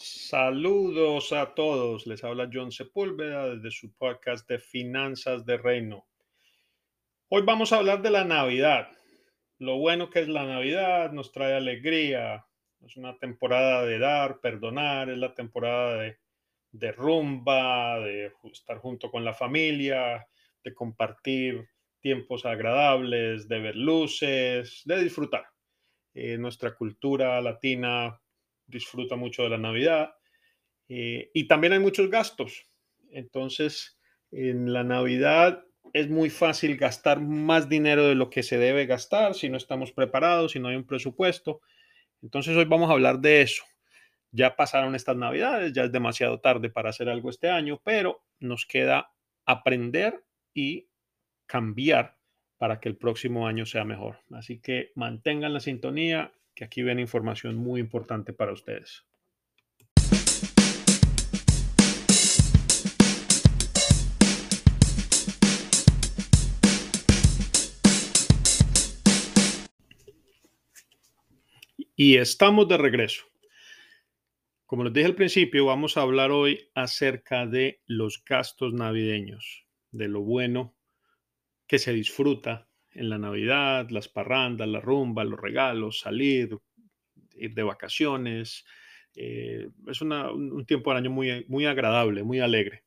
Saludos a todos, les habla John Sepúlveda desde su podcast de Finanzas de Reino. Hoy vamos a hablar de la Navidad. Lo bueno que es la Navidad, nos trae alegría, es una temporada de dar, perdonar, es la temporada de, rumba, de estar junto con la familia, de compartir tiempos agradables, de ver luces, de disfrutar. Eh, nuestra cultura latina disfruta mucho de la Navidad eh, y también hay muchos gastos. Entonces, en la Navidad es muy fácil gastar más dinero de lo que se debe gastar si no estamos preparados, si no hay un presupuesto. Entonces, hoy vamos a hablar de eso. Ya pasaron estas Navidades, ya es demasiado tarde para hacer algo este año, pero nos queda aprender y cambiar para que el próximo año sea mejor. Así que mantengan la sintonía que aquí ven información muy importante para ustedes. Y estamos de regreso. Como les dije al principio, vamos a hablar hoy acerca de los gastos navideños, de lo bueno que se disfruta en la Navidad, las parrandas, la rumba, los regalos, salir, ir de vacaciones. Eh, es un tiempo del año muy, muy agradable, muy alegre,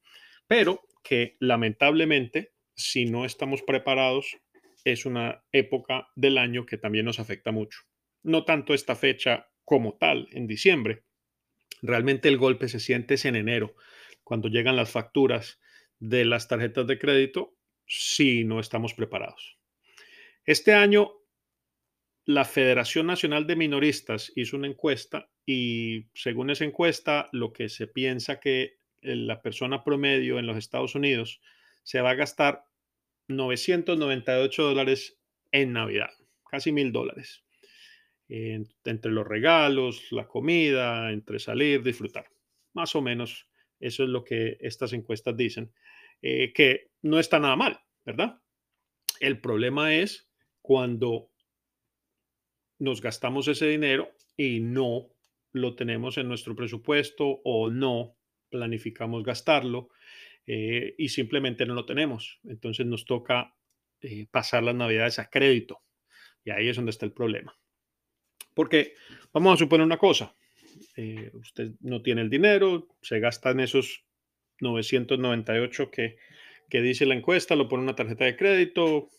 pero que lamentablemente, si no estamos preparados, es una época del año que también nos afecta mucho. No tanto esta fecha como tal, en diciembre. Realmente el golpe se siente en enero, cuando llegan las facturas de las tarjetas de crédito, si no estamos preparados. Este año, la Federación Nacional de Minoristas hizo una encuesta y según esa encuesta, lo que se piensa que la persona promedio en los Estados Unidos se va a gastar 998 dólares en Navidad, casi mil dólares, entre los regalos, la comida, entre salir, disfrutar. Más o menos eso es lo que estas encuestas dicen, eh, que no está nada mal, ¿verdad? El problema es cuando nos gastamos ese dinero y no lo tenemos en nuestro presupuesto o no planificamos gastarlo eh, y simplemente no lo tenemos. Entonces nos toca eh, pasar las navidades a crédito y ahí es donde está el problema. Porque vamos a suponer una cosa, eh, usted no tiene el dinero, se gasta en esos 998 que, que dice la encuesta, lo pone una tarjeta de crédito,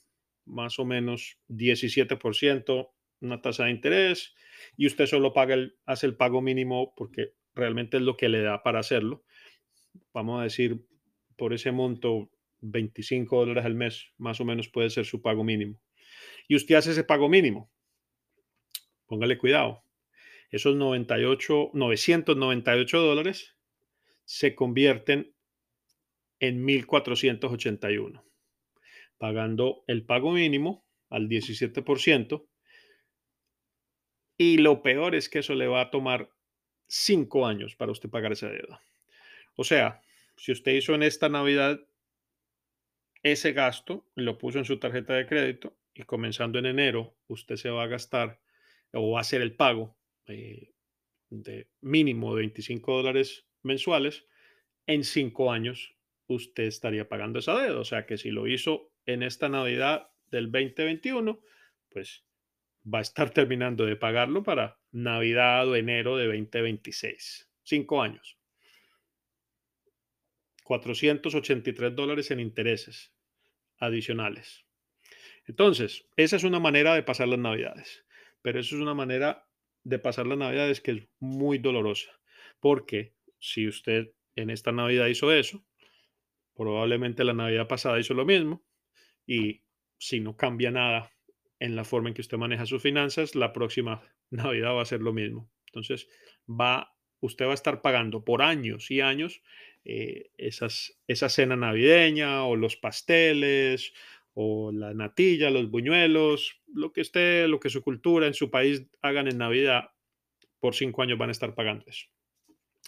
más o menos 17%, una tasa de interés, y usted solo paga el, hace el pago mínimo porque realmente es lo que le da para hacerlo. Vamos a decir, por ese monto, 25 dólares al mes, más o menos puede ser su pago mínimo. Y usted hace ese pago mínimo. Póngale cuidado. Esos 98, 998 dólares se convierten en 1481 pagando el pago mínimo al 17%. Y lo peor es que eso le va a tomar cinco años para usted pagar esa deuda. O sea, si usted hizo en esta Navidad ese gasto, lo puso en su tarjeta de crédito y comenzando en enero, usted se va a gastar o va a hacer el pago eh, de mínimo de 25 dólares mensuales, en cinco años usted estaría pagando esa deuda. O sea que si lo hizo en esta Navidad del 2021, pues va a estar terminando de pagarlo para Navidad o enero de 2026. Cinco años. 483 dólares en intereses adicionales. Entonces, esa es una manera de pasar las navidades, pero eso es una manera de pasar las navidades que es muy dolorosa, porque si usted en esta navidad hizo eso, probablemente la navidad pasada hizo lo mismo, y si no cambia nada en la forma en que usted maneja sus finanzas, la próxima Navidad va a ser lo mismo. Entonces, va, usted va a estar pagando por años y años eh, esas, esa cena navideña o los pasteles o la natilla, los buñuelos, lo que esté, lo que su cultura en su país hagan en Navidad, por cinco años van a estar pagando eso.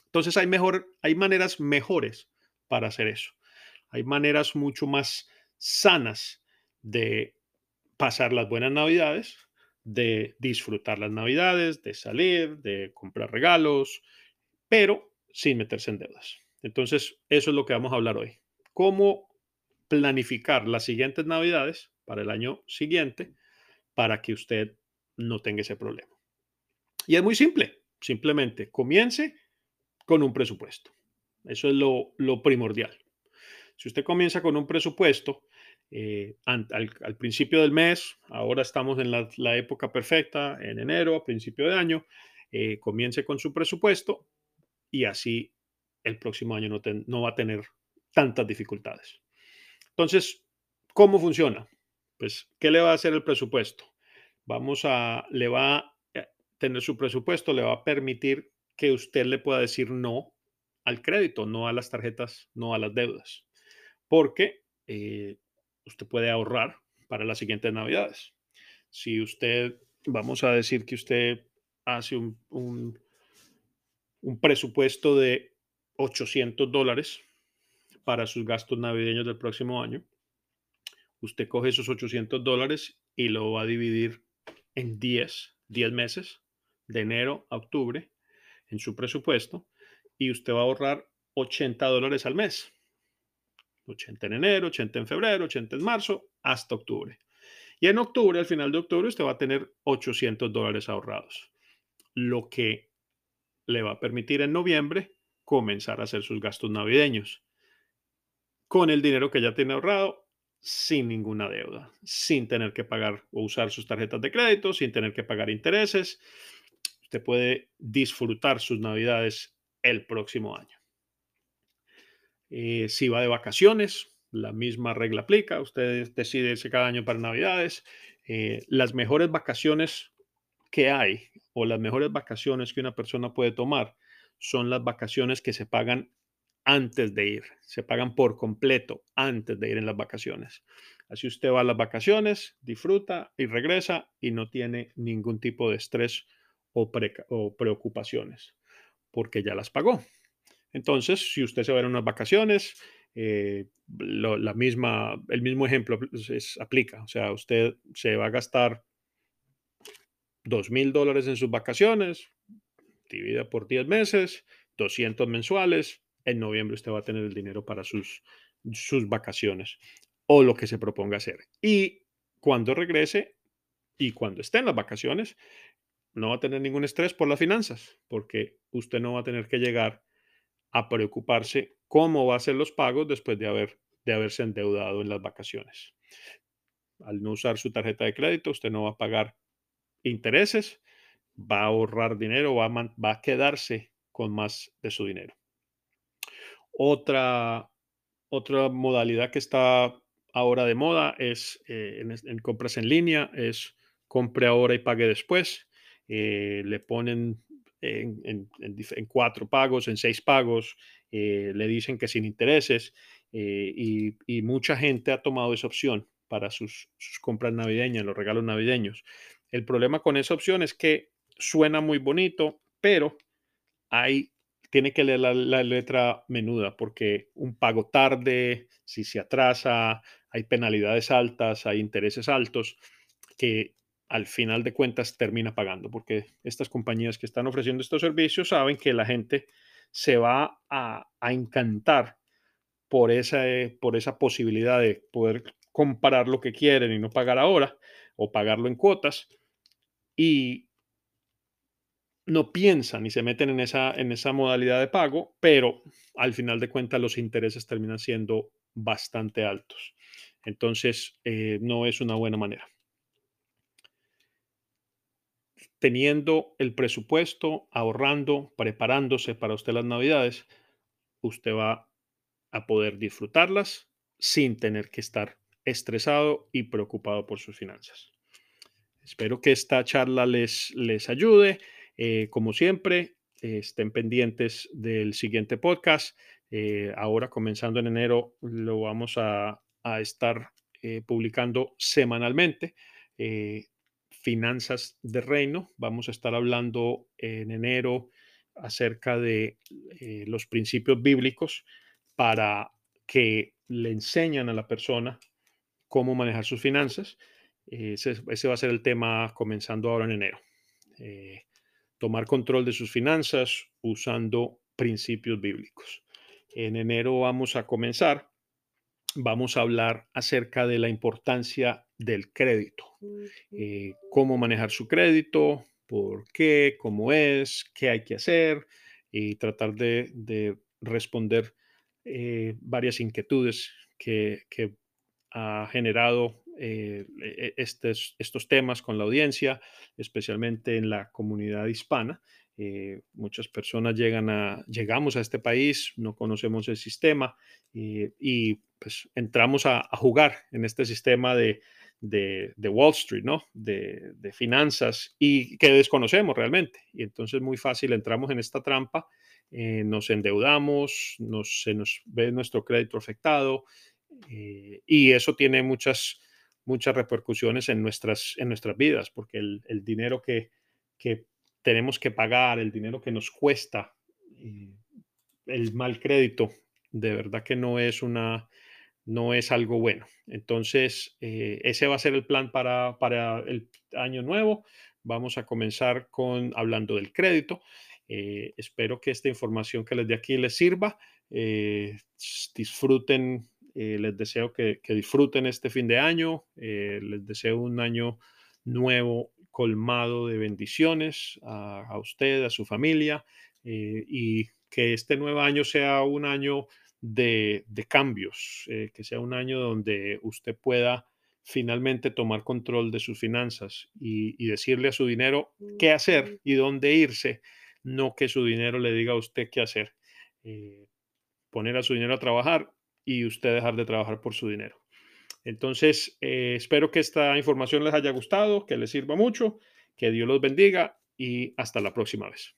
Entonces hay, mejor, hay maneras mejores para hacer eso. Hay maneras mucho más sanas de pasar las buenas navidades, de disfrutar las navidades, de salir, de comprar regalos, pero sin meterse en deudas. Entonces, eso es lo que vamos a hablar hoy. Cómo planificar las siguientes navidades para el año siguiente para que usted no tenga ese problema. Y es muy simple, simplemente comience con un presupuesto. Eso es lo, primordial. Si usted comienza con un presupuesto eh, al, principio del mes, ahora estamos en la, época perfecta, en enero, a principio de año, eh, comience con su presupuesto y así el próximo año no, no va a tener tantas dificultades. Entonces, ¿cómo funciona? Pues, ¿qué le va a hacer el presupuesto? Vamos a, le va a tener su presupuesto, le va a permitir que usted le pueda decir no al crédito, no a las tarjetas, no a las deudas, porque eh, usted puede ahorrar para las siguientes navidades. Si usted, vamos a decir que usted hace un, un, un presupuesto de 800 dólares para sus gastos navideños del próximo año, usted coge esos 800 dólares y lo va a dividir en 10, 10 meses, de enero a octubre, en su presupuesto, y usted va a ahorrar 80 dólares al mes. 80 en enero, 80 en febrero, 80 en marzo, hasta octubre. Y en octubre, al final de octubre, usted va a tener 800 dólares ahorrados, lo que le va a permitir en noviembre comenzar a hacer sus gastos navideños con el dinero que ya tiene ahorrado sin ninguna deuda, sin tener que pagar o usar sus tarjetas de crédito, sin tener que pagar intereses. Usted puede disfrutar sus navidades el próximo año. Eh, si va de vacaciones, la misma regla aplica. Usted decide irse cada año para navidades. Eh, las mejores vacaciones que hay o las mejores vacaciones que una persona puede tomar son las vacaciones que se pagan antes de ir, se pagan por completo antes de ir en las vacaciones. Así usted va a las vacaciones, disfruta y regresa y no tiene ningún tipo de estrés o, preocupaciones porque ya las pagó. Entonces, si usted se va a unas vacaciones, eh, la misma, el mismo ejemplo pues, aplica. O sea, usted se va a gastar dos mil dólares en sus vacaciones, divida por 10 meses, 200 mensuales, en noviembre usted va a tener el dinero para sus, sus vacaciones o lo que se proponga hacer. Y cuando regrese y cuando esté en las vacaciones, no va a tener ningún estrés por las finanzas, porque usted no va a tener que llegar a preocuparse cómo va a ser los pagos después de, haber, de haberse endeudado en las vacaciones. Al no usar su tarjeta de crédito, usted no va a pagar intereses, va a ahorrar dinero, va a, va a quedarse con más de su dinero. Otra, otra modalidad que está ahora de moda es eh, en, compras en línea, es compre ahora y pague después. Eh, le ponen en, cuatro pagos, en seis pagos, eh, le dicen que sin intereses y, mucha gente ha tomado esa opción para sus, sus compras navideñas, los regalos navideños. El problema con esa opción es que suena muy bonito, pero hay tiene que leer la, letra menuda porque un pago tarde, si se atrasa, hay penalidades altas, hay intereses altos que al final de cuentas termina pagando porque estas compañías que están ofreciendo estos servicios saben que la gente se va a, encantar por esa, por esa posibilidad de poder comparar lo que quieren y no pagar ahora o pagarlo en cuotas y no piensan y se meten en esa, en esa modalidad de pago, pero al final de cuentas los intereses terminan siendo bastante altos. Entonces, eh, no es una buena manera. Teniendo el presupuesto, ahorrando, preparándose para usted las navidades, usted va a poder disfrutarlas sin tener que estar estresado y preocupado por sus finanzas. Espero que esta charla les, les ayude. Eh, como siempre, estén pendientes del siguiente podcast. Eh, ahora, comenzando en enero, lo vamos a, estar eh, publicando semanalmente. Finanzas de Reino. Vamos a estar hablando en enero acerca de los principios bíblicos para que le enseñan a la persona cómo manejar sus finanzas. Ese, ese va a ser el tema comenzando ahora en enero. tomar control de sus finanzas usando principios bíblicos. En enero vamos a comenzar, vamos a hablar acerca de la importancia del crédito, eh, cómo manejar su crédito, por qué, cómo es, qué hay que hacer y tratar de, responder eh, varias inquietudes que, ha generado eh, e, estos, estos temas con la audiencia, especialmente en la comunidad hispana. Eh, muchas personas llegan a, llegamos a este país, no conocemos el sistema y pues entramos a, jugar en este sistema de, de, Wall Street, ¿no? De, de, finanzas y que desconocemos realmente. Y entonces muy fácil entramos en esta trampa, eh, nos endeudamos, nos, se nos ve nuestro crédito afectado eh, y eso tiene muchas, muchas repercusiones en nuestras, en nuestras vidas, porque el, el dinero que, que, tenemos que pagar, el dinero que nos cuesta, eh, el mal crédito, de verdad que no es una, no es algo bueno. Entonces, eh, ese va a ser el plan para, para, el año nuevo. Vamos a comenzar con hablando del crédito. espero que esta información que les dé aquí les sirva. disfruten eh, les deseo que, disfruten este fin de año. Eh, les deseo un año nuevo colmado de bendiciones a, usted, a su familia eh, y que este nuevo año sea un año de, cambios, que sea un año donde usted pueda finalmente tomar control de sus finanzas y, y, decirle a su dinero qué hacer y dónde irse, no que su dinero le diga a usted qué hacer. poner a su dinero a trabajar y usted dejar de trabajar por su dinero. Entonces, eh, espero que esta información les haya gustado, que les sirva mucho, que Dios los bendiga y hasta la próxima vez.